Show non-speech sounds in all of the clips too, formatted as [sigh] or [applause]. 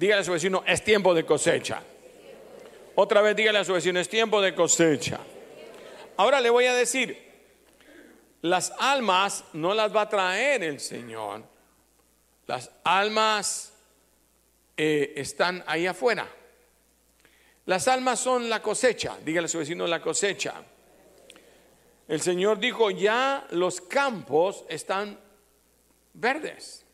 Dígale a su vecino, es tiempo de cosecha. Otra vez dígale a su vecino, es tiempo de cosecha. Ahora le voy a decir, las almas no las va a traer el Señor. Las almas eh, están ahí afuera. Las almas son la cosecha. Dígale a su vecino la cosecha. El Señor dijo, ya los campos están verdes.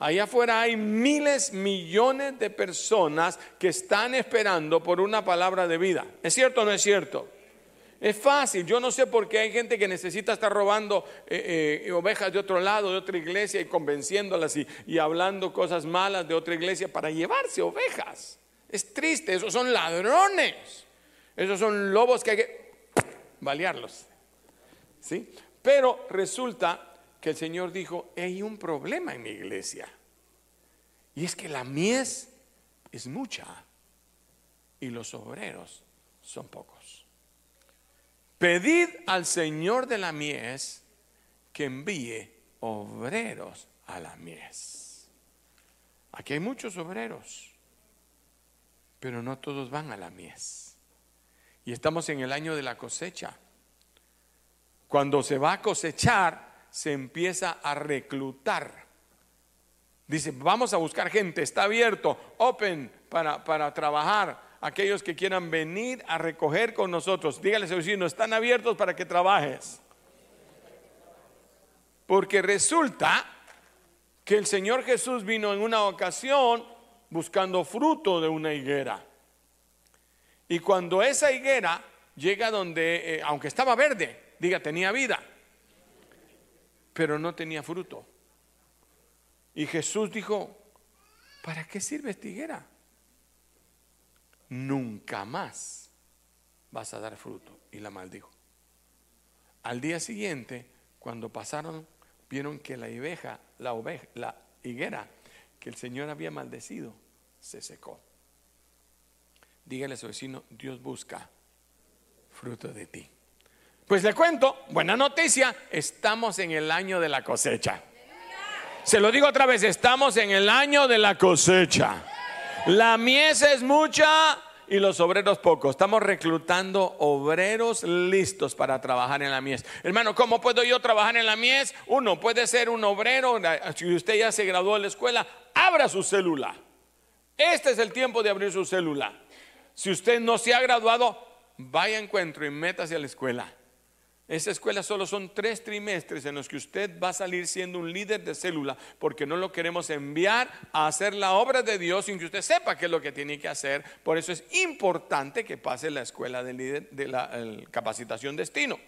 Allá afuera hay miles, millones de personas que están esperando por una palabra de vida. ¿Es cierto o no es cierto? Es fácil, yo no sé por qué hay gente que necesita estar robando eh, eh, ovejas de otro lado, de otra iglesia y convenciéndolas y, y hablando cosas malas de otra iglesia para llevarse ovejas. Es triste, esos son ladrones, esos son lobos que hay que balearlos. ¿Sí? Pero resulta el Señor dijo, hay un problema en mi iglesia. Y es que la mies es mucha y los obreros son pocos. Pedid al Señor de la mies que envíe obreros a la mies. Aquí hay muchos obreros, pero no todos van a la mies. Y estamos en el año de la cosecha. Cuando se va a cosechar, se empieza a reclutar. Dice, vamos a buscar gente, está abierto, open para, para trabajar. Aquellos que quieran venir a recoger con nosotros, dígale a vecino, están abiertos para que trabajes. Porque resulta que el Señor Jesús vino en una ocasión buscando fruto de una higuera. Y cuando esa higuera llega donde, eh, aunque estaba verde, diga, tenía vida, pero no tenía fruto. Y Jesús dijo, ¿para qué sirve esta higuera? Nunca más vas a dar fruto. Y la maldijo. Al día siguiente, cuando pasaron, vieron que la oveja, la oveja, la higuera que el Señor había maldecido, se secó. Dígale a su vecino, Dios busca fruto de ti. Pues le cuento, buena noticia, estamos en el año de la cosecha. Se lo digo otra vez, estamos en el año de la cosecha. La mies es mucha y los obreros pocos. Estamos reclutando obreros listos para trabajar en la mies. Hermano, ¿cómo puedo yo trabajar en la mies? Uno puede ser un obrero, si usted ya se graduó de la escuela, abra su célula. Este es el tiempo de abrir su célula. Si usted no se ha graduado, vaya a encuentro y métase a la escuela. Esa escuela solo son tres trimestres en los que usted va a salir siendo un líder de célula porque no lo queremos enviar a hacer la obra de Dios sin que usted sepa qué es lo que tiene que hacer. Por eso es importante que pase la escuela de, líder, de la capacitación destino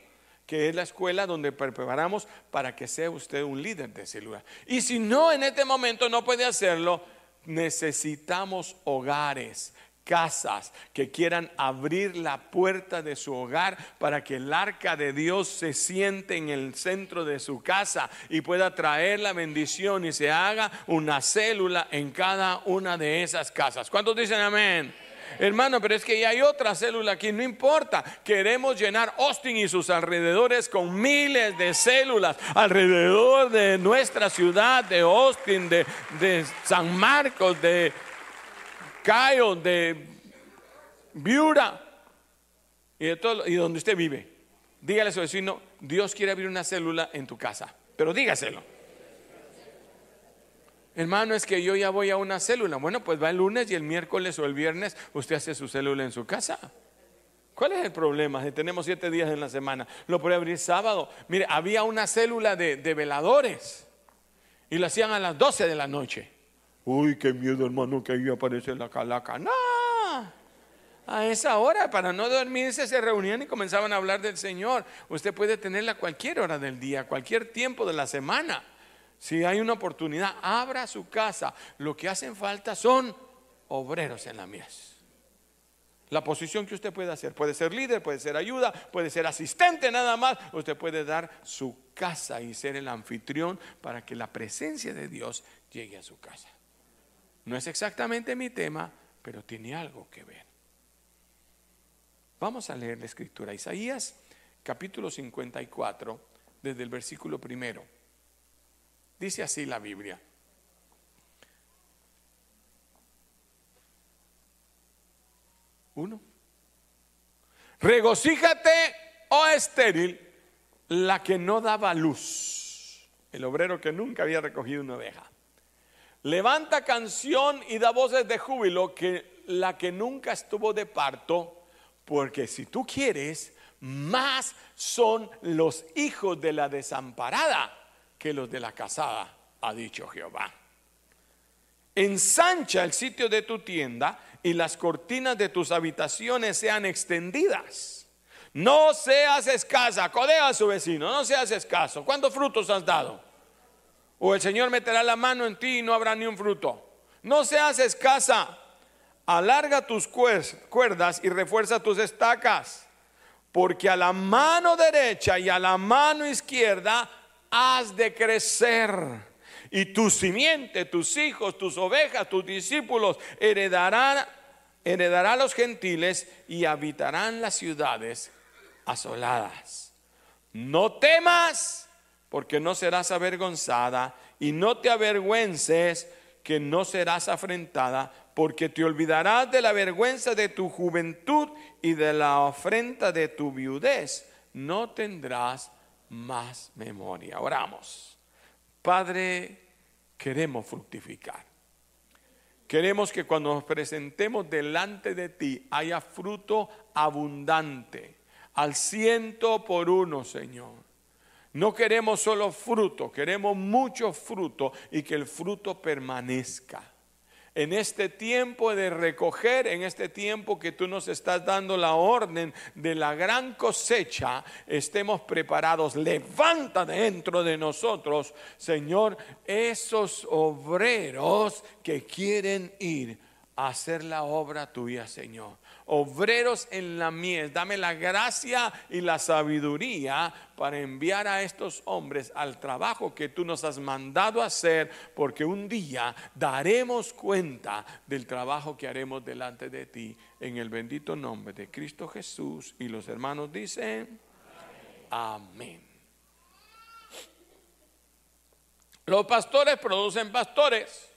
que es la escuela donde preparamos para que sea usted un líder de célula. Y si no en este momento no puede hacerlo, necesitamos hogares casas que quieran abrir la puerta de su hogar para que el arca de Dios se siente en el centro de su casa y pueda traer la bendición y se haga una célula en cada una de esas casas. ¿Cuántos dicen amén? Hermano, pero es que ya hay otra célula aquí, no importa. Queremos llenar Austin y sus alrededores con miles de células alrededor de nuestra ciudad, de Austin, de, de San Marcos, de Cayo, de Viura y de todo y donde usted vive. Dígale a su vecino, Dios quiere abrir una célula en tu casa, pero dígaselo. Hermano, es que yo ya voy a una célula. Bueno, pues va el lunes y el miércoles o el viernes usted hace su célula en su casa. ¿Cuál es el problema? Si tenemos siete días en la semana, lo puede abrir sábado. Mire, había una célula de, de veladores y lo hacían a las 12 de la noche. Uy, qué miedo, hermano, que ahí aparece la calaca. No, a esa hora, para no dormirse, se reunían y comenzaban a hablar del Señor. Usted puede tenerla cualquier hora del día, cualquier tiempo de la semana. Si hay una oportunidad, abra su casa. Lo que hacen falta son obreros en la mies. La posición que usted puede hacer, puede ser líder, puede ser ayuda, puede ser asistente nada más. Usted puede dar su casa y ser el anfitrión para que la presencia de Dios llegue a su casa. No es exactamente mi tema, pero tiene algo que ver. Vamos a leer la escritura. Isaías capítulo 54, desde el versículo primero. Dice así la Biblia. Uno. Regocíjate, oh estéril, la que no daba luz. El obrero que nunca había recogido una oveja. Levanta canción y da voces de júbilo que la que nunca estuvo de parto, porque si tú quieres, más son los hijos de la desamparada que los de la casada, ha dicho Jehová. Ensancha el sitio de tu tienda y las cortinas de tus habitaciones sean extendidas. No seas escasa, codea a su vecino, no seas escaso. ¿Cuántos frutos has dado? O el Señor meterá la mano en ti y no habrá ni un fruto. No seas escasa, alarga tus cuerdas y refuerza tus estacas, porque a la mano derecha y a la mano izquierda has de crecer y tu simiente, tus hijos, tus ovejas, tus discípulos heredarán, heredará a los gentiles y habitarán las ciudades asoladas. No temas, porque no serás avergonzada, y no te avergüences, que no serás afrentada, porque te olvidarás de la vergüenza de tu juventud y de la ofrenda de tu viudez. No tendrás más memoria. Oramos. Padre, queremos fructificar. Queremos que cuando nos presentemos delante de ti haya fruto abundante, al ciento por uno, Señor. No queremos solo fruto, queremos mucho fruto y que el fruto permanezca en este tiempo de recoger, en este tiempo que tú nos estás dando la orden de la gran cosecha, estemos preparados. Levanta dentro de nosotros, Señor, esos obreros que quieren ir a hacer la obra tuya, Señor obreros en la mies. Dame la gracia y la sabiduría para enviar a estos hombres al trabajo que tú nos has mandado hacer, porque un día daremos cuenta del trabajo que haremos delante de ti en el bendito nombre de Cristo Jesús. Y los hermanos dicen, amén. Los pastores producen pastores.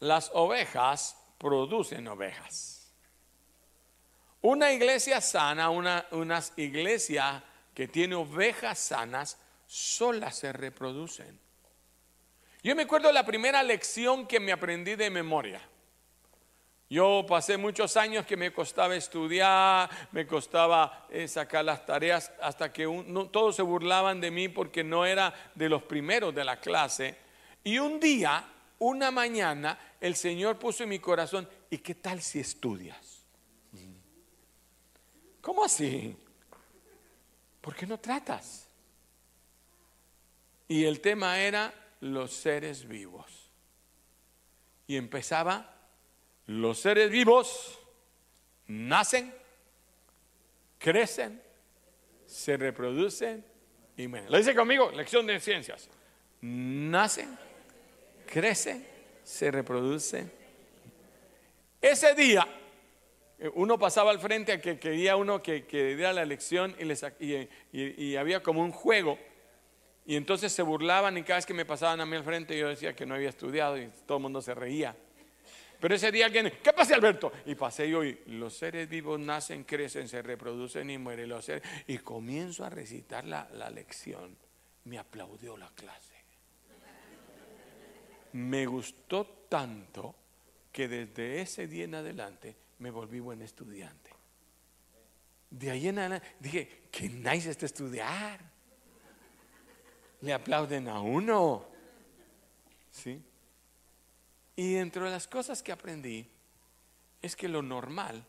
Las ovejas producen ovejas. Una iglesia sana, una, iglesia que tiene ovejas sanas, solas se reproducen. Yo me acuerdo la primera lección que me aprendí de memoria. Yo pasé muchos años que me costaba estudiar, me costaba eh, sacar las tareas, hasta que todos se burlaban de mí porque no era de los primeros de la clase. Y un día, una mañana, el Señor puso en mi corazón, ¿y qué tal si estudias? ¿Cómo así? ¿Por qué no tratas? Y el tema era los seres vivos. Y empezaba, los seres vivos nacen, crecen, se reproducen y mueren. Lo dice conmigo, lección de ciencias. Nacen, crecen, se reproducen. Ese día uno pasaba al frente a que quería uno que, diera la lección y, había como un juego. Y entonces se burlaban y cada vez que me pasaban a mí al frente yo decía que no había estudiado y todo el mundo se reía. Pero ese día alguien, ¿qué pasa Alberto? Y pasé yo y los seres vivos nacen, crecen, se reproducen y mueren los seres. Y comienzo a recitar la, la lección. Me aplaudió la clase. Me gustó tanto que desde ese día en adelante me volví buen estudiante. De ahí en adelante dije, qué nice este estudiar. Le aplauden a uno. ¿Sí? Y dentro de las cosas que aprendí es que lo normal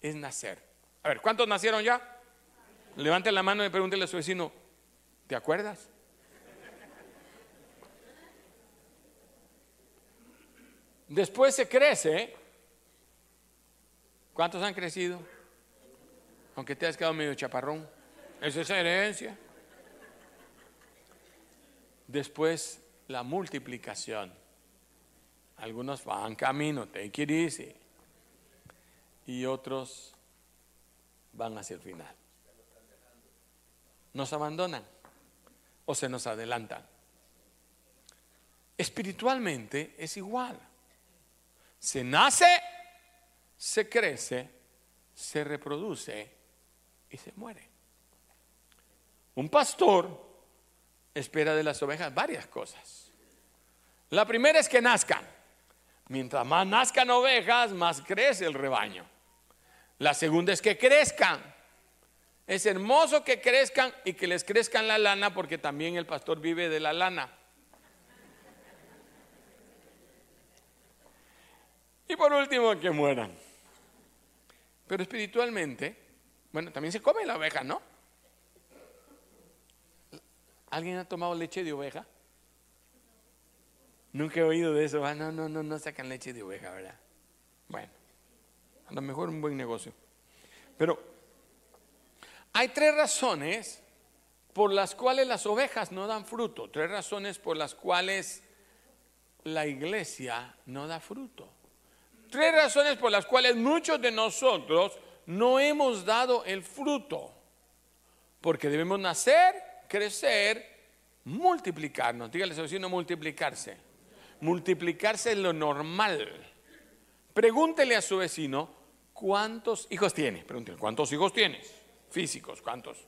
es nacer. A ver, ¿cuántos nacieron ya? Levante la mano y pregúntele a su vecino, ¿te acuerdas? Después se crece ¿Cuántos han crecido? Aunque te has quedado medio chaparrón. Esa es herencia. Después la multiplicación. Algunos van camino, take it easy. Y otros van hacia el final. Nos abandonan o se nos adelantan. Espiritualmente es igual. Se nace se crece, se reproduce y se muere. Un pastor espera de las ovejas varias cosas. La primera es que nazcan. Mientras más nazcan ovejas, más crece el rebaño. La segunda es que crezcan. Es hermoso que crezcan y que les crezcan la lana porque también el pastor vive de la lana. Y por último, que mueran. Pero espiritualmente, bueno, también se come la oveja, ¿no? ¿Alguien ha tomado leche de oveja? Nunca he oído de eso. Ah, no, no, no, no sacan leche de oveja, ¿verdad? Bueno, a lo mejor un buen negocio. Pero hay tres razones por las cuales las ovejas no dan fruto. Tres razones por las cuales la iglesia no da fruto. Tres razones por las cuales muchos de nosotros no hemos dado el fruto. Porque debemos nacer, crecer, multiplicarnos. Dígale a vecino multiplicarse. Multiplicarse es lo normal. Pregúntele a su vecino cuántos hijos tiene. Pregúntele, ¿cuántos hijos tienes? Físicos, ¿cuántos?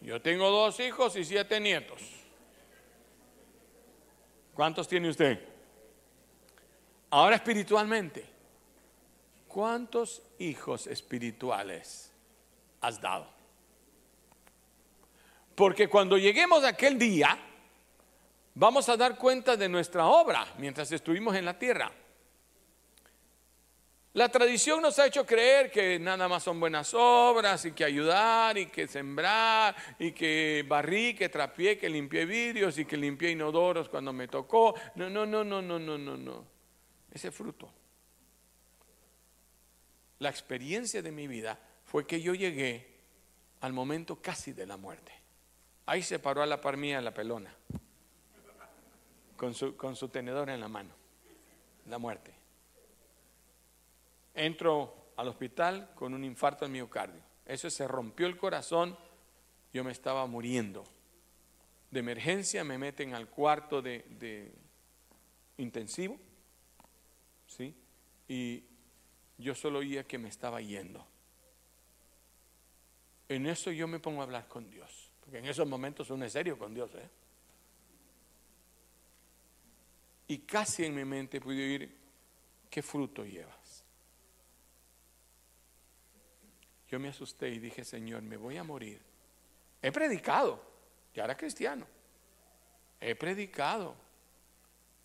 Yo tengo dos hijos y siete nietos. ¿Cuántos tiene usted? Ahora espiritualmente, ¿cuántos hijos espirituales has dado? Porque cuando lleguemos a aquel día, vamos a dar cuenta de nuestra obra mientras estuvimos en la tierra. La tradición nos ha hecho creer que nada más son buenas obras y que ayudar y que sembrar y que barrí, que trapié, que limpié vidrios y que limpié inodoros cuando me tocó. No, no, no, no, no, no, no, no. Ese fruto. La experiencia de mi vida fue que yo llegué al momento casi de la muerte. Ahí se paró a la par mía la pelona, con su, con su tenedor en la mano, la muerte. Entro al hospital con un infarto al miocardio. Eso se rompió el corazón, yo me estaba muriendo. De emergencia me meten al cuarto de, de intensivo. Y yo solo oía que me estaba yendo. En eso yo me pongo a hablar con Dios, porque en esos momentos uno es serio con Dios. ¿eh? Y casi en mi mente pude oír, ¿qué fruto llevas? Yo me asusté y dije, Señor, me voy a morir. He predicado, ya era cristiano. He predicado.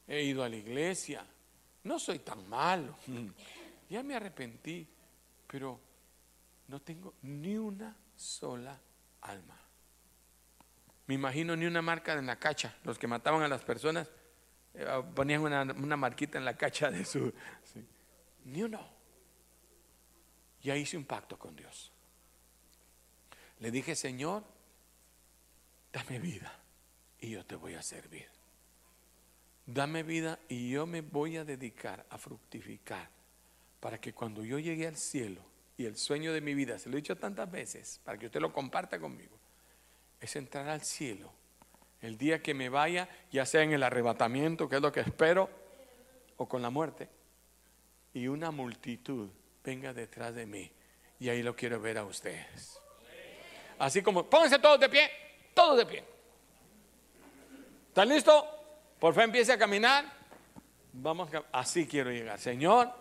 He ido a la iglesia. No soy tan malo. Ya me arrepentí, pero no tengo ni una sola alma. Me imagino ni una marca en la cacha. Los que mataban a las personas eh, ponían una, marquita en la cacha de su... Ni uno. Ya hice un pacto con Dios. Le dije, Señor, dame vida y yo te voy a servir. Dame vida y yo me voy a dedicar a fructificar para que cuando yo llegue al cielo y el sueño de mi vida, se lo he dicho tantas veces, para que usted lo comparta conmigo, es entrar al cielo el día que me vaya, ya sea en el arrebatamiento, que es lo que espero, o con la muerte, y una multitud venga detrás de mí. Y ahí lo quiero ver a ustedes. Así como, pónganse todos de pie, todos de pie. ¿Están listos? Por fe empiece a caminar. Vamos, así quiero llegar. Señor,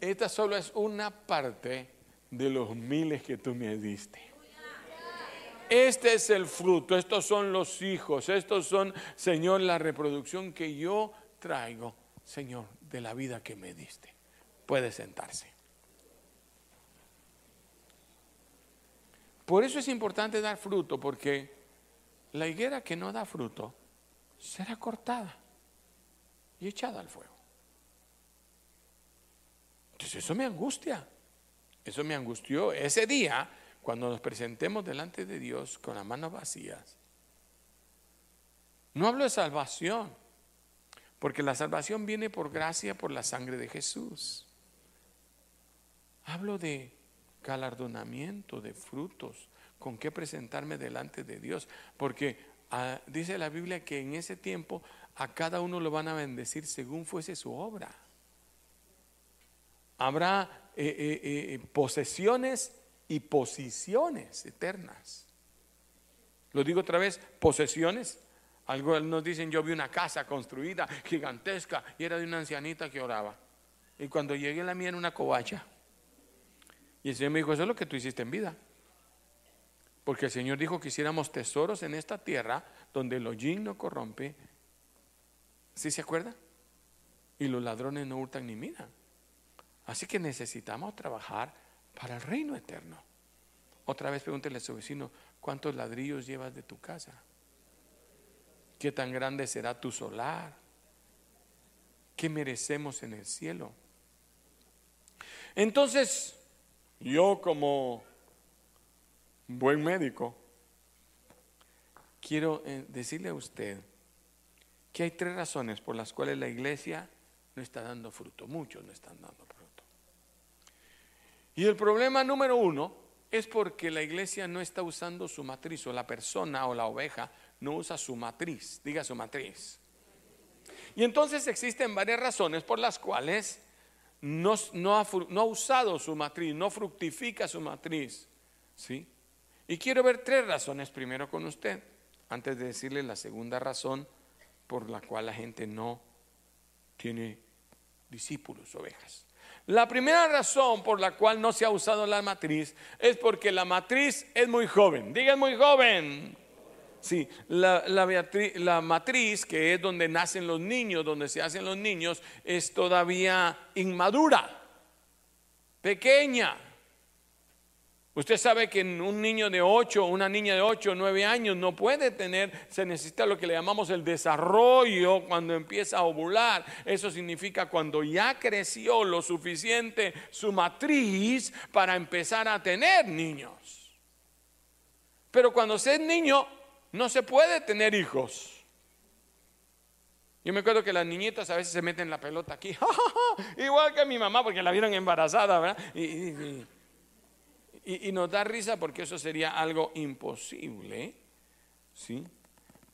esta solo es una parte de los miles que tú me diste. Este es el fruto, estos son los hijos, estos son, Señor, la reproducción que yo traigo, Señor, de la vida que me diste. Puede sentarse. Por eso es importante dar fruto, porque la higuera que no da fruto será cortada y echada al fuego. Entonces eso me angustia. Eso me angustió. Ese día, cuando nos presentemos delante de Dios con las manos vacías, no hablo de salvación, porque la salvación viene por gracia, por la sangre de Jesús. Hablo de galardonamiento, de frutos, con qué presentarme delante de Dios, porque dice la Biblia que en ese tiempo a cada uno lo van a bendecir según fuese su obra. habrá eh, eh, eh, posesiones y posiciones eternas. Lo digo otra vez, posesiones. Algo nos dicen, yo vi una casa construida, gigantesca, y era de una ancianita que oraba. Y cuando llegué la mía era una covacha. Y el Señor me dijo, eso es lo que tú hiciste en vida. Porque el Señor dijo que hiciéramos tesoros en esta tierra donde el hollín no corrompe. ¿Sí se acuerda? Y los ladrones no hurtan ni miran. Así que necesitamos trabajar para el reino eterno. Otra vez pregúntele a su vecino, ¿cuántos ladrillos llevas de tu casa? ¿Qué tan grande será tu solar? ¿Qué merecemos en el cielo? Entonces, yo como buen médico, quiero eh, decirle a usted que hay tres razones por las cuales la iglesia no está dando fruto. Muchos no están dando fruto. Y el problema número uno es porque la iglesia no está usando su matriz, o la persona o la oveja no usa su matriz. Diga su matriz. Y entonces existen varias razones por las cuales no, ha, no ha usado su matriz, no fructifica su matriz. ¿Sí? Y quiero ver tres razones primero con usted, antes de decirle la segunda razón por la cual la gente no tiene discípulos, ovejas. La primera razón por la cual no se ha usado la matriz es porque la matriz es muy joven. Digan muy joven. Sí, la, la, matriz, que es donde nacen los niños, donde se hacen los niños, es todavía inmadura, pequeña. Usted sabe que un niño de 8, una niña de 8 o 9 años no puede tener, se necesita lo que le llamamos el desarrollo cuando empieza a ovular. Eso significa cuando ya creció lo suficiente su matriz para empezar a tener niños. Pero cuando se es niño, no se puede tener hijos. Yo me acuerdo que las niñitas a veces se meten la pelota aquí, [laughs] igual que mi mamá, porque la vieron embarazada, ¿verdad? y nos da risa porque eso sería algo imposible, ¿sí?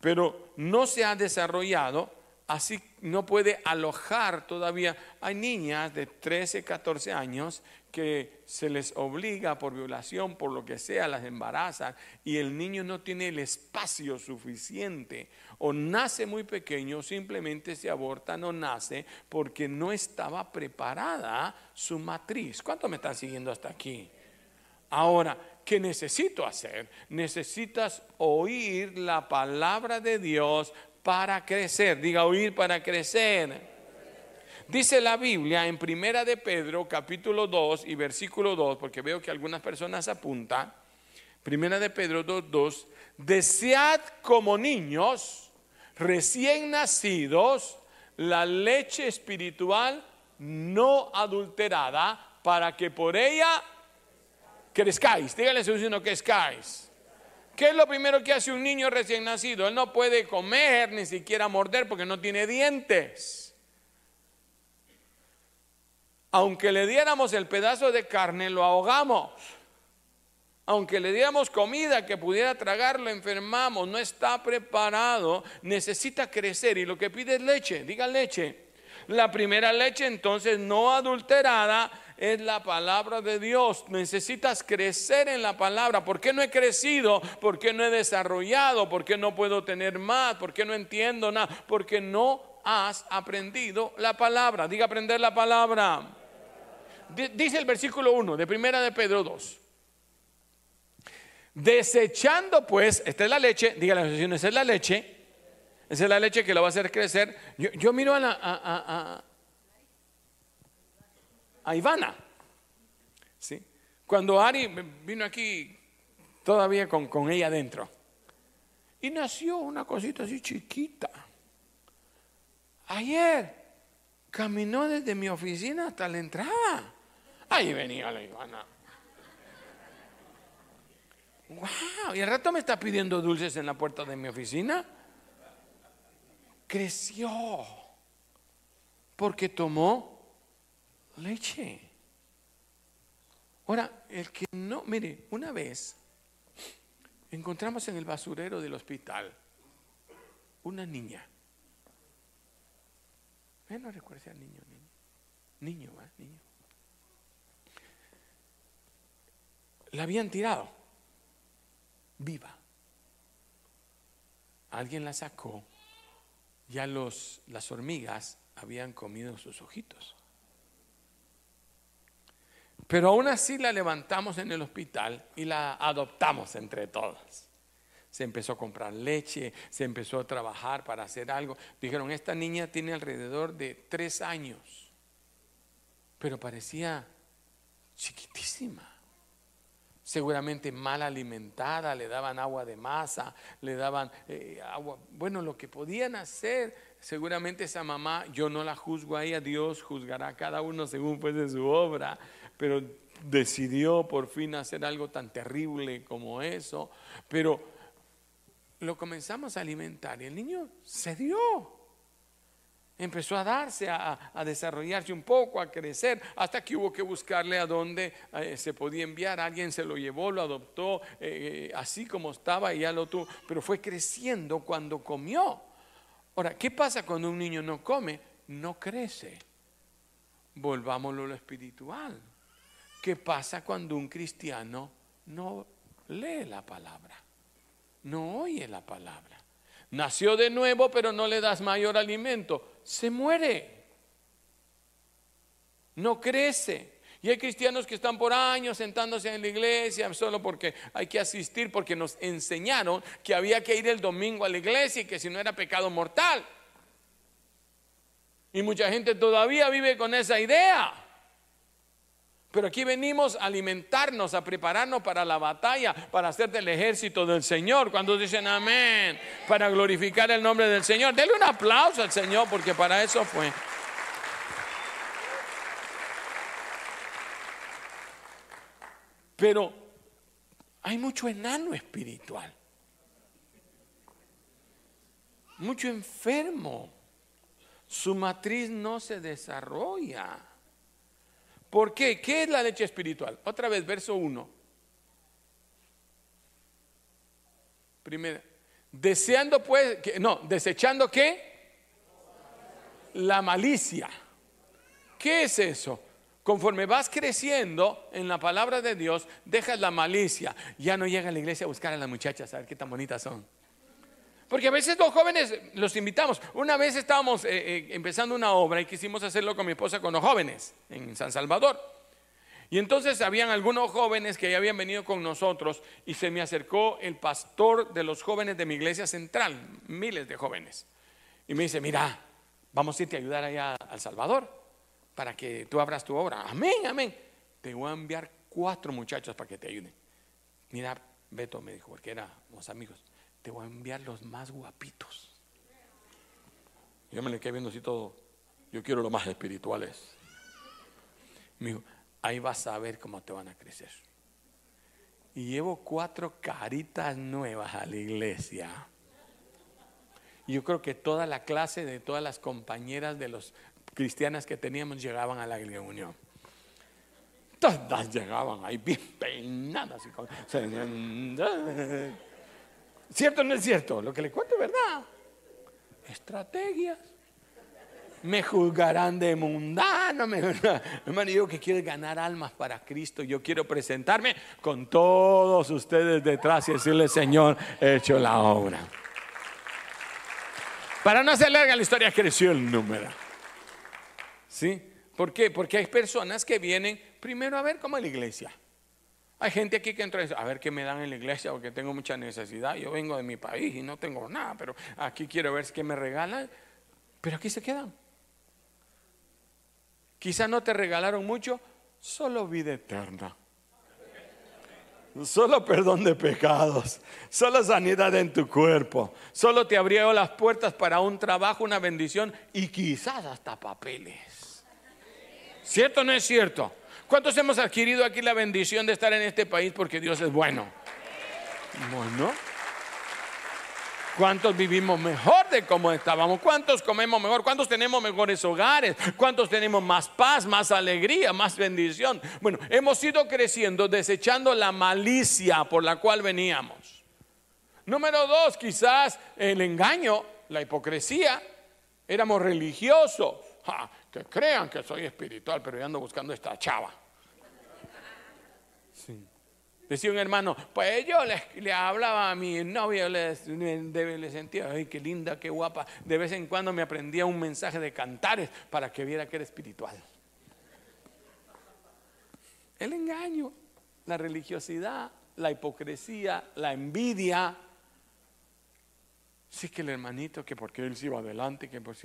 Pero no se ha desarrollado, así no puede alojar todavía. Hay niñas de 13, 14 años que se les obliga por violación, por lo que sea, las embarazan y el niño no tiene el espacio suficiente o nace muy pequeño, simplemente se aborta, no nace porque no estaba preparada su matriz. ¿Cuánto me están siguiendo hasta aquí? Ahora, ¿qué necesito hacer? Necesitas oír la palabra de Dios para crecer. Diga oír para crecer. Dice la Biblia en Primera de Pedro, capítulo 2 y versículo 2, porque veo que algunas personas apuntan. Primera de Pedro 2, 2, desead como niños recién nacidos la leche espiritual no adulterada para que por ella crezcáis. Dígale a su vecino que escáis. ¿Qué es lo primero que hace un niño recién nacido? Él no puede comer ni siquiera morder porque no tiene dientes. Aunque le diéramos el pedazo de carne, lo ahogamos. Aunque le diéramos comida que pudiera tragar, lo enfermamos. No está preparado, necesita crecer y lo que pide es leche. Diga leche. La primera leche entonces no adulterada es la palabra de Dios. Necesitas crecer en la palabra. ¿Por qué no he crecido? ¿Por qué no he desarrollado? ¿Por qué no puedo tener más? ¿Por qué no entiendo nada? Porque no has aprendido la palabra. Diga aprender la palabra. Dice el versículo 1 de primera de Pedro 2. Desechando pues, esta es la leche, diga la esa es la leche, esa es la leche que lo va a hacer crecer. Yo, miro a, la, Ivana. ¿sí? Cuando Ari vino aquí todavía con, con ella adentro. Y nació una cosita así chiquita. Ayer caminó desde mi oficina hasta la entrada. Ahí venía la Ivana. ¡Wow! Y al rato me está pidiendo dulces en la puerta de mi oficina. Creció. Porque tomó leche. Ahora, el que no, mire, una vez encontramos en el basurero del hospital una niña. no recuerda al niño, niño. Niño, Niño. la habían tirado, viva. Alguien la sacó, ya los, las hormigas habían comido sus ojitos. Pero aún así la levantamos en el hospital y la adoptamos entre todas. Se empezó a comprar leche, se empezó a trabajar para hacer algo. Dijeron, esta niña tiene alrededor de tres años, pero parecía chiquitísima. Seguramente mal alimentada, le daban agua de masa, le daban eh, agua, bueno, lo que podían hacer. Seguramente esa mamá, yo no la juzgo a ella, Dios juzgará a cada uno según fuese su obra pero decidió por fin hacer algo tan terrible como eso, pero lo comenzamos a alimentar y el niño se dio. Empezó a darse, a, desarrollarse un poco, a crecer, hasta que hubo que buscarle a dónde eh, se podía enviar. Alguien se lo llevó, lo adoptó, eh, así como estaba y ya lo tuvo, pero fue creciendo cuando comió. Ahora, ¿qué pasa cuando un niño no come? No crece. Volvámoslo a lo espiritual. ¿Qué pasa cuando un cristiano no lee la palabra? No oye la palabra. Nació de nuevo, pero no le das mayor alimento. Se muere. No crece. Y hay cristianos que están por años sentándose en la iglesia solo porque hay que asistir, porque nos enseñaron que había que ir el domingo a la iglesia y que si no era pecado mortal. Y mucha gente todavía vive con esa idea. Pero aquí venimos a alimentarnos, a prepararnos para la batalla, para hacer del ejército del Señor. Cuando dicen amén, para glorificar el nombre del Señor. Denle un aplauso al Señor porque para eso fue. Pero hay mucho enano espiritual. Mucho enfermo. Su matriz no se desarrolla. ¿Por qué? ¿Qué es la leche espiritual? Otra vez, verso 1. Primera. Deseando pues, no, desechando qué? La malicia. ¿Qué es eso? Conforme vas creciendo en la palabra de Dios, dejas la malicia. Ya no llega a la iglesia a buscar a las muchachas, a ver qué tan bonitas son. Porque a veces los jóvenes los invitamos. Una vez estábamos eh, eh, empezando una obra y quisimos hacerlo con mi esposa con los jóvenes en San Salvador. Y entonces habían algunos jóvenes que ya habían venido con nosotros y se me acercó el pastor de los jóvenes de mi iglesia central, miles de jóvenes. Y me dice, mira, vamos a irte a ayudar allá al Salvador para que tú abras tu obra. Amén, amén. Te voy a enviar cuatro muchachos para que te ayuden. Mira, Beto me dijo, porque éramos amigos te voy a enviar los más guapitos. Yo me le quedé viendo así todo. Yo quiero los más espirituales. Me dijo, ahí vas a ver cómo te van a crecer. Y llevo cuatro caritas nuevas a la iglesia. Y yo creo que toda la clase de todas las compañeras de los cristianas que teníamos llegaban a la reunión. Todas llegaban ahí bien peinadas. Y con... ¿Cierto o no es cierto? Lo que le cuento es verdad. Estrategias. Me juzgarán de mundano. Me, hermano, yo que quiero ganar almas para Cristo. Yo quiero presentarme con todos ustedes detrás y decirle, Señor, he hecho la obra. Para no hacer larga la historia, creció el número. ¿Sí? ¿Por qué? Porque hay personas que vienen primero a ver cómo es la iglesia. Hay gente aquí que entra y dice, a ver qué me dan en la iglesia porque tengo mucha necesidad. Yo vengo de mi país y no tengo nada, pero aquí quiero ver qué me regalan. Pero aquí se quedan. Quizá no te regalaron mucho, solo vida eterna. Solo perdón de pecados, solo sanidad en tu cuerpo, solo te abrió las puertas para un trabajo, una bendición y quizás hasta papeles. ¿Cierto o no es cierto? ¿Cuántos hemos adquirido aquí la bendición de estar en este país porque Dios es bueno? Bueno. ¿Cuántos vivimos mejor de cómo estábamos? ¿Cuántos comemos mejor? ¿Cuántos tenemos mejores hogares? ¿Cuántos tenemos más paz, más alegría, más bendición? Bueno, hemos ido creciendo desechando la malicia por la cual veníamos. Número dos, quizás el engaño, la hipocresía. Éramos religiosos que crean que soy espiritual, pero yo ando buscando esta chava. Sí. Decía un hermano, pues yo le, hablaba a mi novia, le, le, sentía, ay, qué linda, qué guapa. De vez en cuando me aprendía un mensaje de cantares para que viera que era espiritual. El engaño, la religiosidad, la hipocresía, la envidia. Sí que el hermanito, que porque él se iba adelante, que por.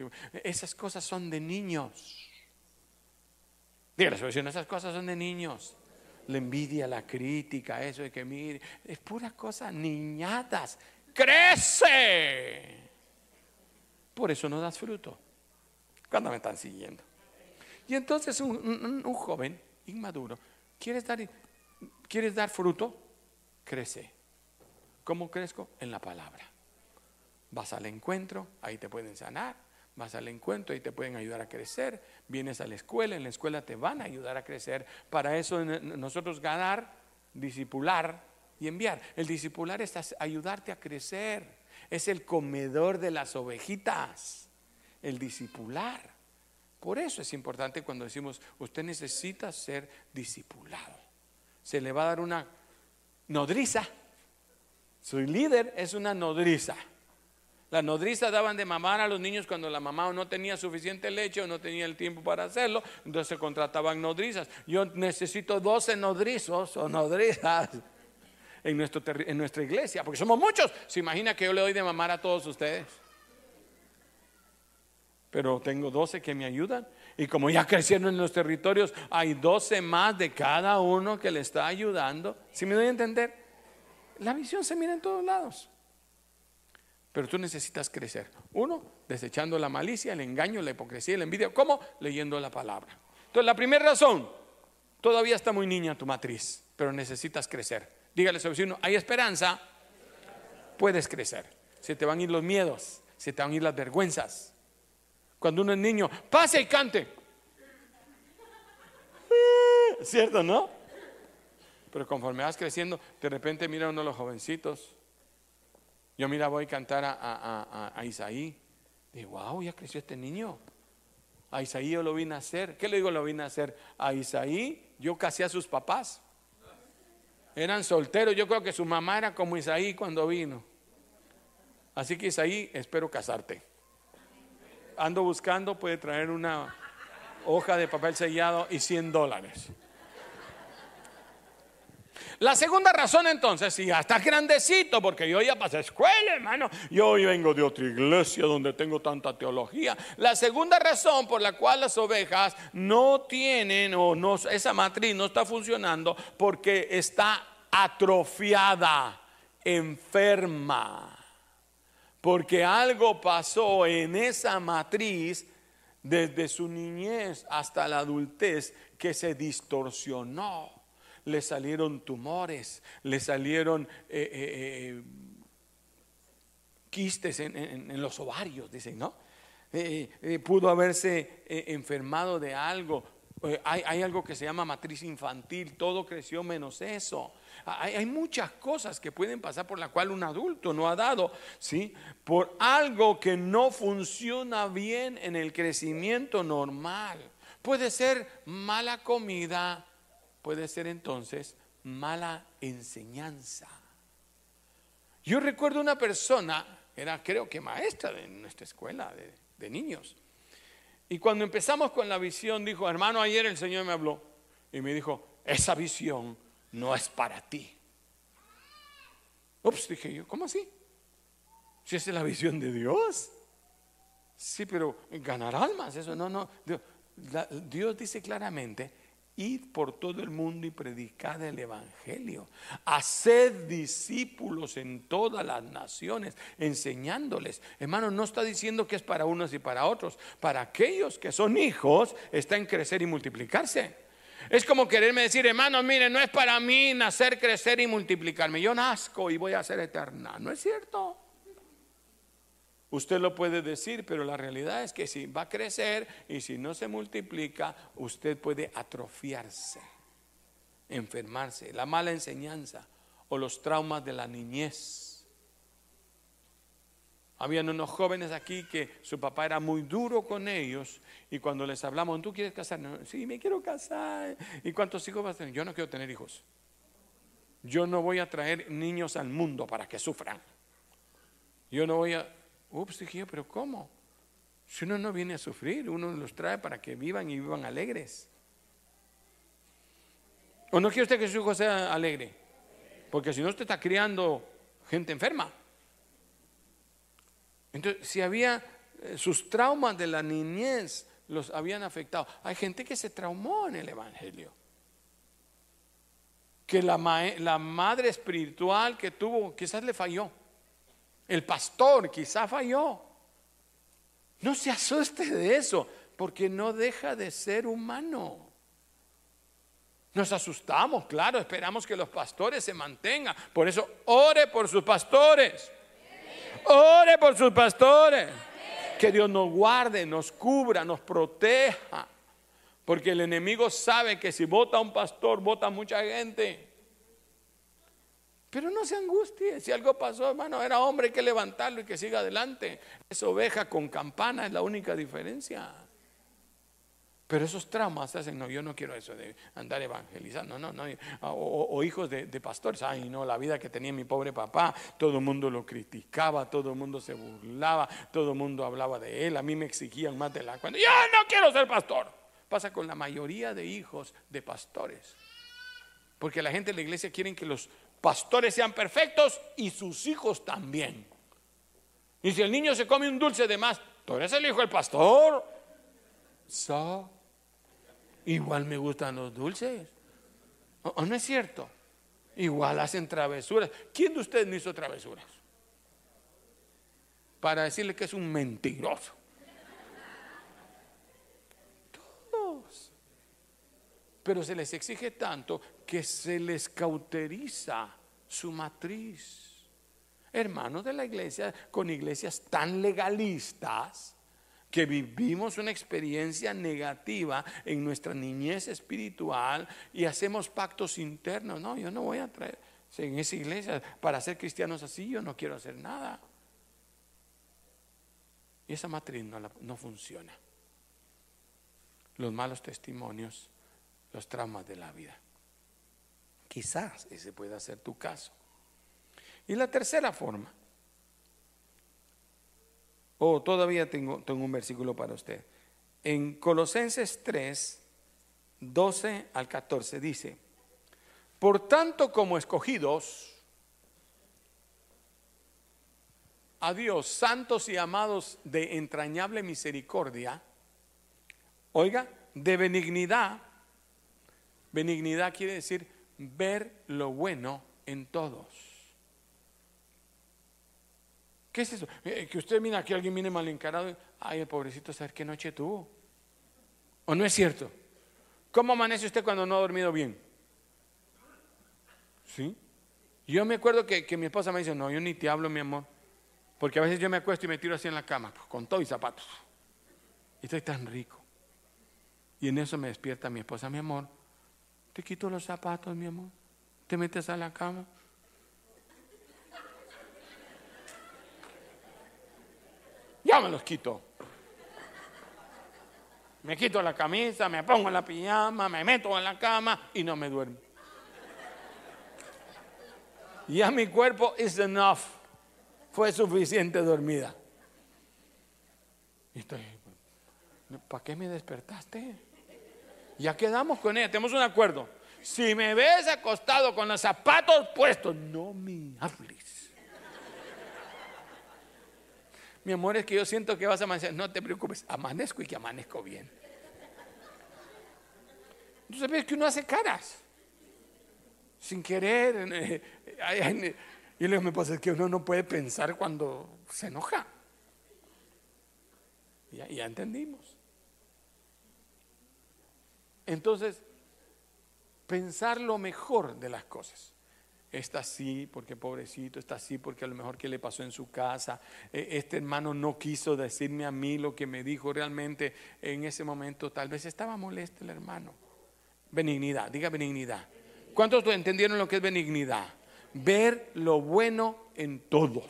Esas cosas son de niños. Dígale, esas cosas son de niños la envidia, la crítica, eso de que mire, es pura cosa, niñatas, crece. Por eso no das fruto. Cuando me están siguiendo. Y entonces un, joven inmaduro, ¿quieres dar, ¿quieres dar fruto? Crece. ¿Cómo crezco? En la palabra. Vas al encuentro, ahí te pueden sanar vas al encuentro y te pueden ayudar a crecer, vienes a la escuela, en la escuela te van a ayudar a crecer. Para eso nosotros ganar, disipular y enviar. El disipular es ayudarte a crecer, es el comedor de las ovejitas, el disipular. Por eso es importante cuando decimos, usted necesita ser discipulado. Se le va a dar una nodriza. Su líder es una nodriza. Las nodrizas daban de mamar a los niños cuando la mamá no tenía suficiente leche o no tenía el tiempo para hacerlo, entonces se contrataban nodrizas. Yo necesito 12 nodrizos o nodrizas en, nuestro en nuestra iglesia, porque somos muchos. Se imagina que yo le doy de mamar a todos ustedes. Pero tengo 12 que me ayudan. Y como ya crecieron en los territorios, hay 12 más de cada uno que le está ayudando. Si me doy a entender, la visión se mira en todos lados. Pero tú necesitas crecer. Uno, desechando la malicia, el engaño, la hipocresía, la envidia. ¿Cómo? Leyendo la palabra. Entonces, la primera razón, todavía está muy niña tu matriz, pero necesitas crecer. Dígale a su vecino, hay esperanza, puedes crecer. Se te van a ir los miedos, se te van a ir las vergüenzas. Cuando uno es niño, pase y cante. [laughs] ¿Cierto, no? Pero conforme vas creciendo, de repente mira uno de los jovencitos yo mira, voy a cantar a, Isaí. Digo, wow, ya creció este niño. A Isaí yo lo vine a hacer. ¿Qué le digo lo vine a hacer? A Isaí yo casé a sus papás. Eran solteros. Yo creo que su mamá era como Isaí cuando vino. Así que Isaí, espero casarte. Ando buscando, puede traer una hoja de papel sellado y 100 dólares. La segunda razón entonces, si ya estás grandecito, porque yo ya pasé escuela, hermano, yo vengo de otra iglesia donde tengo tanta teología. La segunda razón por la cual las ovejas no tienen o no, esa matriz no está funcionando porque está atrofiada, enferma. Porque algo pasó en esa matriz desde su niñez hasta la adultez que se distorsionó le salieron tumores, le salieron eh, eh, eh, quistes en, los ovarios, dicen, ¿no? pudo haberse enfermado de algo. Hay, algo que se llama matriz infantil, todo creció menos eso. Hay, hay, muchas cosas que pueden pasar por la cual un adulto no ha dado, ¿sí? Por algo que no funciona bien en el crecimiento normal. Puede ser mala comida, puede ser entonces mala enseñanza. Yo recuerdo una persona, era creo que maestra de nuestra escuela de, niños, y cuando empezamos con la visión dijo, hermano, ayer el Señor me habló y me dijo, esa visión no es para ti. Ups, dije yo, ¿cómo así? Si esa es la visión de Dios. Sí, pero ganar almas, eso no, no. Dios dice claramente Id por todo el mundo y predicad el Evangelio. Haced discípulos en todas las naciones, enseñándoles. Hermano, no está diciendo que es para unos y para otros. Para aquellos que son hijos, está en crecer y multiplicarse. Es como quererme decir, hermano, mire, no es para mí nacer, crecer y multiplicarme. Yo nazco y voy a ser eterna. No es cierto. Usted lo puede decir, pero la realidad es que si va a crecer y si no se multiplica, usted puede atrofiarse, enfermarse, la mala enseñanza o los traumas de la niñez. Habían unos jóvenes aquí que su papá era muy duro con ellos y cuando les hablamos, ¿tú quieres casar? sí, me quiero casar. ¿Y cuántos hijos vas a tener? Yo no quiero tener hijos. Yo no voy a traer niños al mundo para que sufran. Yo no voy a... Ups, dije yo, pero ¿cómo? Si uno no viene a sufrir, uno los trae para que vivan y vivan alegres. ¿O no quiere usted que su hijo sea alegre? Porque si no, usted está criando gente enferma. Entonces, si había eh, sus traumas de la niñez, los habían afectado. Hay gente que se traumó en el Evangelio. Que la, la madre espiritual que tuvo quizás le falló. El pastor quizás falló. No se asuste de eso, porque no deja de ser humano. Nos asustamos, claro, esperamos que los pastores se mantengan. Por eso, ore por sus pastores. Ore por sus pastores. Que Dios nos guarde, nos cubra, nos proteja. Porque el enemigo sabe que si vota un pastor, vota mucha gente. Pero no se angustie. Si algo pasó, hermano, era hombre, hay que levantarlo y que siga adelante. Es oveja con campana, es la única diferencia. Pero esos traumas hacen, no, yo no quiero eso de andar evangelizando, no, no, o, hijos de, pastores, ay, no, la vida que tenía mi pobre papá, todo el mundo lo criticaba, todo el mundo se burlaba, todo el mundo hablaba de él, a mí me exigían más de la cuenta, yo no quiero ser pastor. Pasa con la mayoría de hijos de pastores, porque la gente de la iglesia quiere que los pastores sean perfectos y sus hijos también. Y si el niño se come un dulce de más, tú eres el hijo del pastor. So, Igual me gustan los dulces. ¿O no es cierto? Igual hacen travesuras. ¿Quién de ustedes no hizo travesuras? Para decirle que es un mentiroso. Todos. Pero se les exige tanto que se les cauteriza su matriz. Hermanos de la iglesia, con iglesias tan legalistas, que vivimos una experiencia negativa en nuestra niñez espiritual y hacemos pactos internos. No, yo no voy a traer en esa iglesia para ser cristianos así, yo no quiero hacer nada. Y esa matriz no, no funciona. Los malos testimonios, los traumas de la vida. Quizás ese pueda ser tu caso. Y la tercera forma Oh, todavía tengo, tengo un versículo para usted. En Colosenses 3, 12 al 14 dice, por tanto como escogidos, a Dios, santos y amados de entrañable misericordia, oiga, de benignidad, benignidad quiere decir ver lo bueno en todos ¿Qué es eso? Eh, que usted mira que alguien viene mal encarado. Ay, el pobrecito, ¿saber qué noche tuvo? ¿O no es cierto? ¿Cómo amanece usted cuando no ha dormido bien? ¿Sí? Yo me acuerdo que, mi esposa me dice, no, yo ni te hablo, mi amor. Porque a veces yo me acuesto y me tiro así en la cama, pues, con todo y zapatos. Y estoy tan rico. Y en eso me despierta mi esposa, mi amor. Te quito los zapatos, mi amor. Te metes a la cama. Ya me los quito. Me quito la camisa, me pongo la pijama, me meto en la cama y no me duermo. Ya mi cuerpo is enough. Fue suficiente dormida. Y estoy, ¿para qué me despertaste? Ya quedamos con ella, tenemos un acuerdo. Si me ves acostado con los zapatos puestos, no me hables. Mi amor, es que yo siento que vas a amanecer. No te preocupes, amanezco y que amanezco bien. Entonces ves que uno hace caras. Sin querer. Y lo que me pasa es que uno no puede pensar cuando se enoja. Ya, ya entendimos. Entonces, pensar lo mejor de las cosas está así porque pobrecito, está así porque a lo mejor que le pasó en su casa, e, este hermano no quiso decirme a mí lo que me dijo realmente en ese momento, tal vez estaba molesto el hermano. Benignidad, diga benignidad. ¿Cuántos entendieron lo que es benignidad? Ver lo bueno en todos.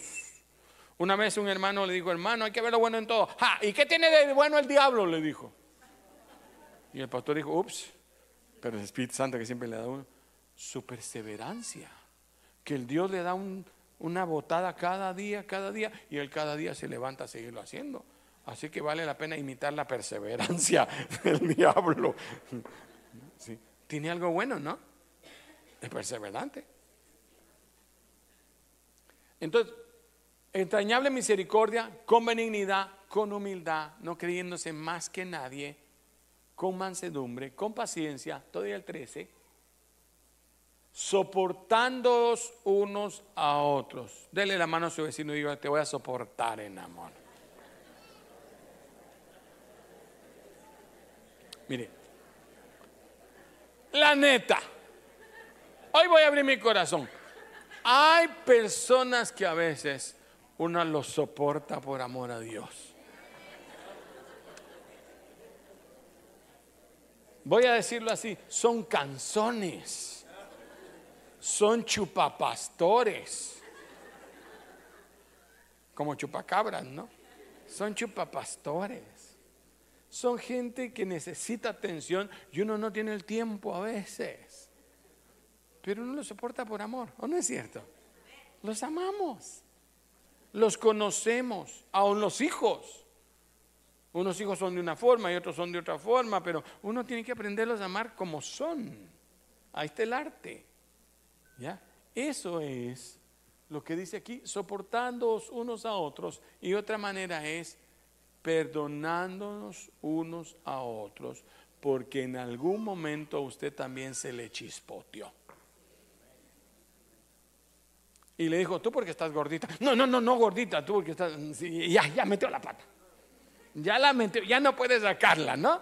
Una vez un hermano le dijo, hermano, hay que ver lo bueno en todos. ¿Y qué tiene de bueno el diablo? Le dijo. Y el pastor dijo, ups, pero el Espíritu Santo que siempre le da uno, su perseverancia que el Dios le da una botada cada día, cada día, y él cada día se levanta a seguirlo haciendo. Así que vale la pena imitar la perseverancia [laughs] del diablo. Tiene algo bueno, ¿no? Es perseverante. Entonces, entrañable misericordia, con benignidad, con humildad, no creyéndose más que nadie, con mansedumbre, con paciencia, todavía el 13, soportándoos unos a otros. Dele la mano a su vecino y diga, te voy a soportar en amor. Mire, la neta, hoy voy a abrir mi corazón. Hay personas que a veces uno los soporta por amor a Dios. Voy a decirlo así, son canzones, son chupapastores, como chupacabras, ¿no? Son chupapastores. Son gente que necesita atención y uno no tiene el tiempo a veces. Pero uno los soporta por amor, ¿o no es cierto? Los amamos, los conocemos, aún los hijos. Unos hijos son de una forma y otros son de otra forma, pero uno tiene que aprenderlos a amar como son. Ahí está el arte. ¿Ya? Eso es lo que dice aquí, soportándoos unos a otros. Y otra manera es perdonándonos unos a otros, porque en algún momento usted también se le chispoteó. Y le dijo, tú porque estás gordita. No, no, no, no gordita, tú porque estás... ya, ya metió la pata. Ya la metió, ya no puede sacarla, ¿no?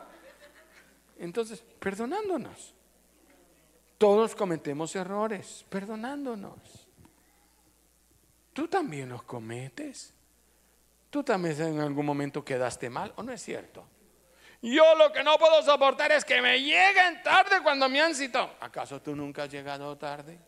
Entonces, perdonándonos. Todos cometemos errores, perdonándonos. Tú también los cometes. Tú también en algún momento quedaste mal, ¿o no es cierto? Yo lo que no puedo soportar es que me lleguen tarde cuando me han citado. ¿Acaso tú nunca has llegado tarde?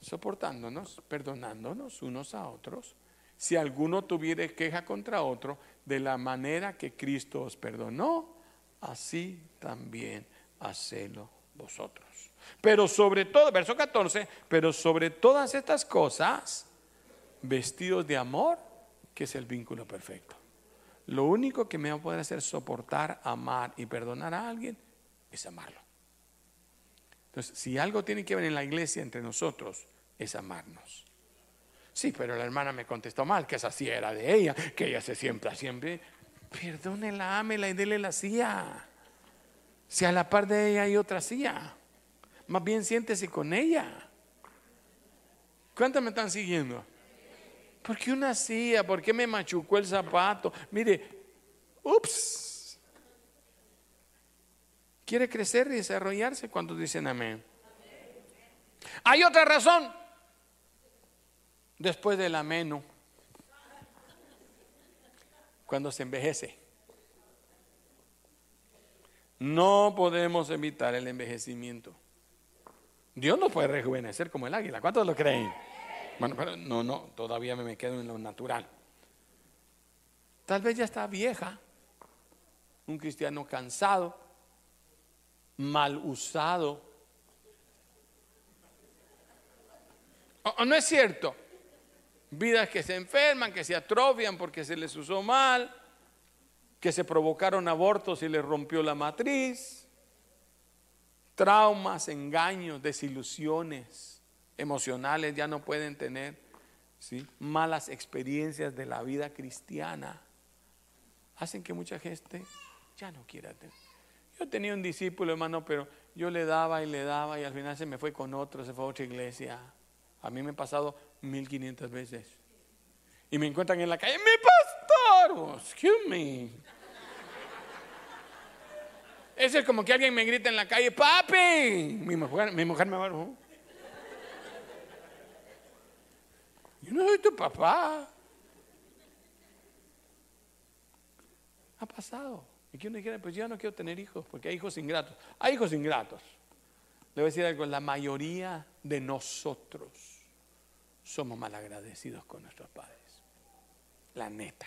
Soportándonos, perdonándonos unos a otros. Si alguno tuviera queja contra otro, de la manera que Cristo os perdonó, así también hacelo vosotros. Pero sobre todo, verso 14, pero sobre todas estas cosas, vestidos de amor, que es el vínculo perfecto. Lo único que me va a poder hacer soportar, amar y perdonar a alguien es amarlo. Entonces, si algo tiene que ver en la iglesia entre nosotros, es amarnos. Sí, pero la hermana me contestó mal, que esa sí era de ella, que ella se siempre, siempre. Perdónela, ámela y déle la silla. Si a la par de ella hay otra silla, más bien siéntese con ella. ¿Cuántas me están siguiendo? ¿Por qué una silla? ¿Por qué me machucó el zapato? Mire, ups. Quiere crecer y desarrollarse cuando dicen amén. Hay otra razón. Después del ameno, cuando se envejece. No podemos evitar el envejecimiento. Dios no puede rejuvenecer como el águila. ¿Cuántos lo creen? Bueno, pero no, no, todavía me quedo en lo natural. Tal vez ya está vieja, un cristiano cansado, mal usado. ¿O, no es cierto? Vidas que se enferman, que se atrofian porque se les usó mal, que se provocaron abortos y les rompió la matriz, traumas, engaños, desilusiones emocionales ya no pueden tener ¿sí? malas experiencias de la vida cristiana. Hacen que mucha gente ya no quiera tener. Yo tenía un discípulo, hermano, pero yo le daba y le daba y al final se me fue con otro, se fue a otra iglesia. A mí me ha pasado 1500 veces. Y me encuentran en la calle, mi pastor, excuse me. Ese es como que alguien me grita en la calle, papi. Mi mujer, mi mujer me va, Yo no soy tu papá. Ha pasado. Y que uno dijera, pues yo no quiero tener hijos, porque hay hijos ingratos. Hay hijos ingratos. Le voy a decir algo, la mayoría de nosotros somos malagradecidos con nuestros padres. La neta.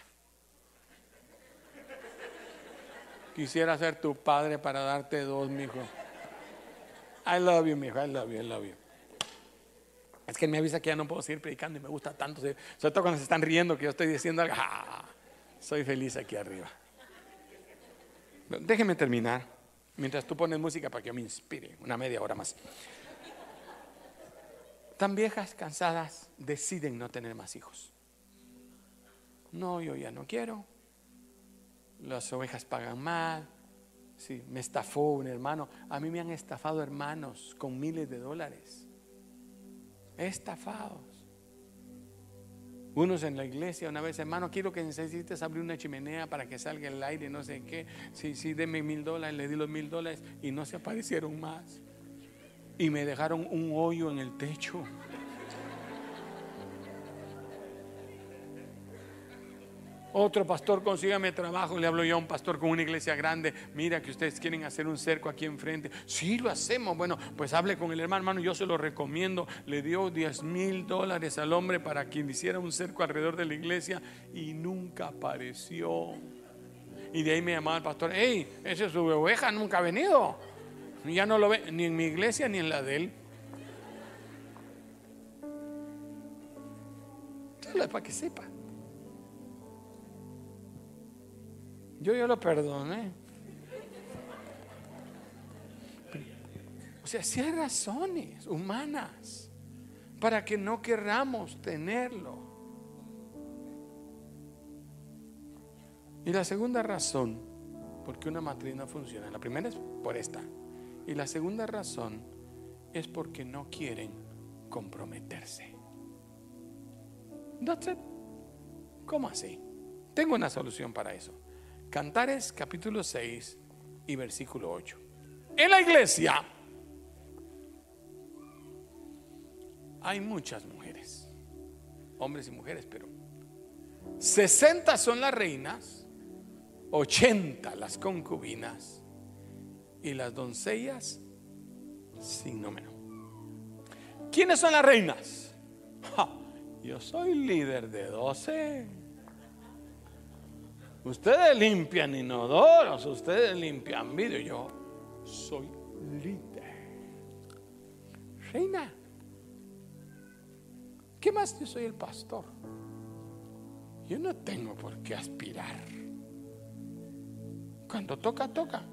Quisiera ser tu padre para darte dos, mijo. I love you, mijo, I love you, I love you. Es que me avisa que ya no puedo seguir predicando y me gusta tanto. Sobre todo cuando se están riendo que yo estoy diciendo algo. Ah, soy feliz aquí arriba. Déjeme terminar. Mientras tú pones música para que yo me inspire. Una media hora más. Tan viejas, cansadas, deciden no tener más hijos. No, yo ya no quiero. Las ovejas pagan mal. Sí, me estafó un hermano. A mí me han estafado hermanos con miles de dólares. Estafados. Unos en la iglesia, una vez, hermano, quiero que necesites abrir una chimenea para que salga el aire, no sé qué. Sí, sí, deme mil dólares, le di los mil dólares y no se aparecieron más. Y me dejaron un hoyo en el techo. Otro pastor, consígame trabajo. Le hablo yo a un pastor con una iglesia grande. Mira que ustedes quieren hacer un cerco aquí enfrente. Sí, lo hacemos. Bueno, pues hable con el hermano, hermano. Yo se lo recomiendo. Le dio 10 mil dólares al hombre para que hiciera un cerco alrededor de la iglesia y nunca apareció. Y de ahí me llamaba el pastor. Hey, esa es su oveja, nunca ha venido. Ya no lo ve ni en mi iglesia ni en la de él. Para que sepa. Yo ya lo perdoné. O sea, si hay razones humanas para que no querramos tenerlo. Y la segunda razón por qué una matriz no funciona, la primera es por esta. Y la segunda razón es porque no quieren comprometerse. That's it. ¿Cómo así? Tengo una solución para eso. Cantares capítulo 6 y versículo 8. En la iglesia hay muchas mujeres, hombres y mujeres, pero 60 son las reinas, 80 las concubinas y las doncellas sin número. ¿Quiénes son las reinas? yo soy líder de 12. Ustedes limpian inodoros, ustedes limpian vidrio. Yo soy líder. Reina. ¿Qué más? Yo soy el pastor. Yo no tengo por qué aspirar. Cuando toca, toca.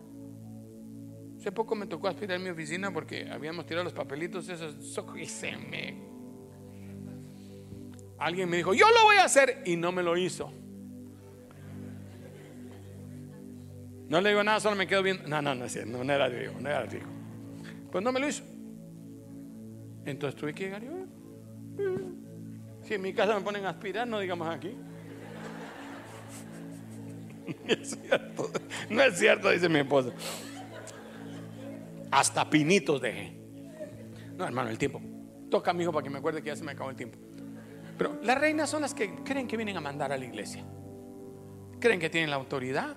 Hace poco me tocó aspirar mi oficina porque habíamos tirado los papelitos esos y se. Alguien me dijo, yo lo voy a hacer y no me lo hizo. No le digo nada, solo me quedo viendo. No, no, no no, era rico, no era rico. Pues no me lo hizo. Entonces tuve que llegar yo. Si en mi casa me ponen a aspirar, no digamos aquí. [laughs] No es cierto, no es cierto, dice mi esposa. Hasta pinitos dejé. No, hermano, el tiempo. Toca, mi hijo, para que me acuerde que ya se me acabó el tiempo. Pero las reinas son las que creen que vienen a mandar a la iglesia. Creen que tienen la autoridad,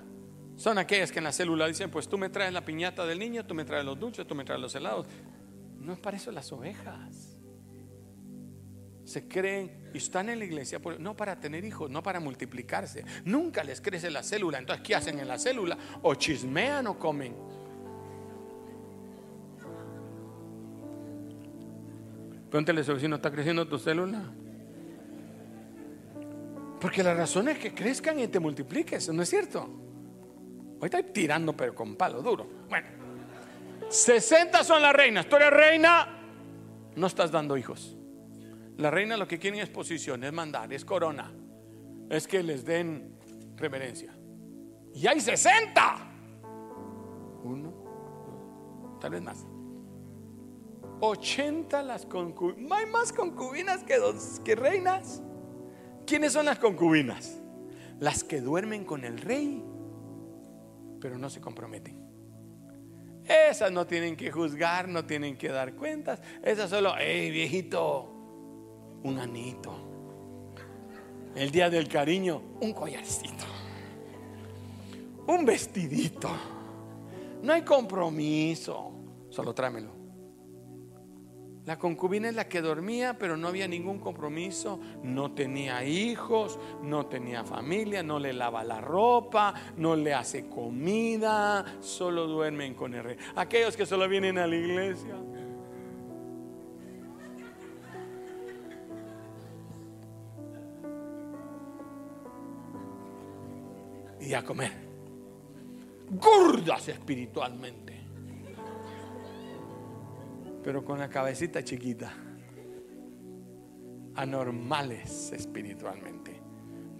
son aquellas que en la célula dicen, pues tú me traes la piñata del niño, tú me traes los dulces, tú me traes los helados. No es para eso las ovejas. Se creen y están en la iglesia no para tener hijos, no para multiplicarse. Nunca les crece la célula. Entonces, ¿qué hacen en la célula? O chismean o comen. Pregúntale a si no está creciendo tu célula. Porque la razón es que crezcan y te multipliques, ¿no es cierto? Hoy estoy tirando, pero con palo duro. Bueno, 60 son las reinas. Tú eres reina, no estás dando hijos. La reina lo que quieren es posición, es mandar, es corona. Es que les den reverencia. Y hay 60. Uno, tal vez más. 80 las concubinas. Hay más concubinas que, dos, que reinas. ¿Quiénes son las concubinas? Las que duermen con el rey pero no se comprometen. Esas no tienen que juzgar, no tienen que dar cuentas. Esas solo, hey viejito, un anito. El día del cariño, un collarcito. Un vestidito. No hay compromiso. Solo tráemelo. La concubina es la que dormía, pero no había ningún compromiso, no tenía hijos, no tenía familia, no le lava la ropa, no le hace comida, solo duermen con el rey. Aquellos que solo vienen a la iglesia. Y a comer. Gordas espiritualmente pero con la cabecita chiquita. Anormales espiritualmente,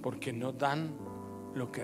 porque no dan lo que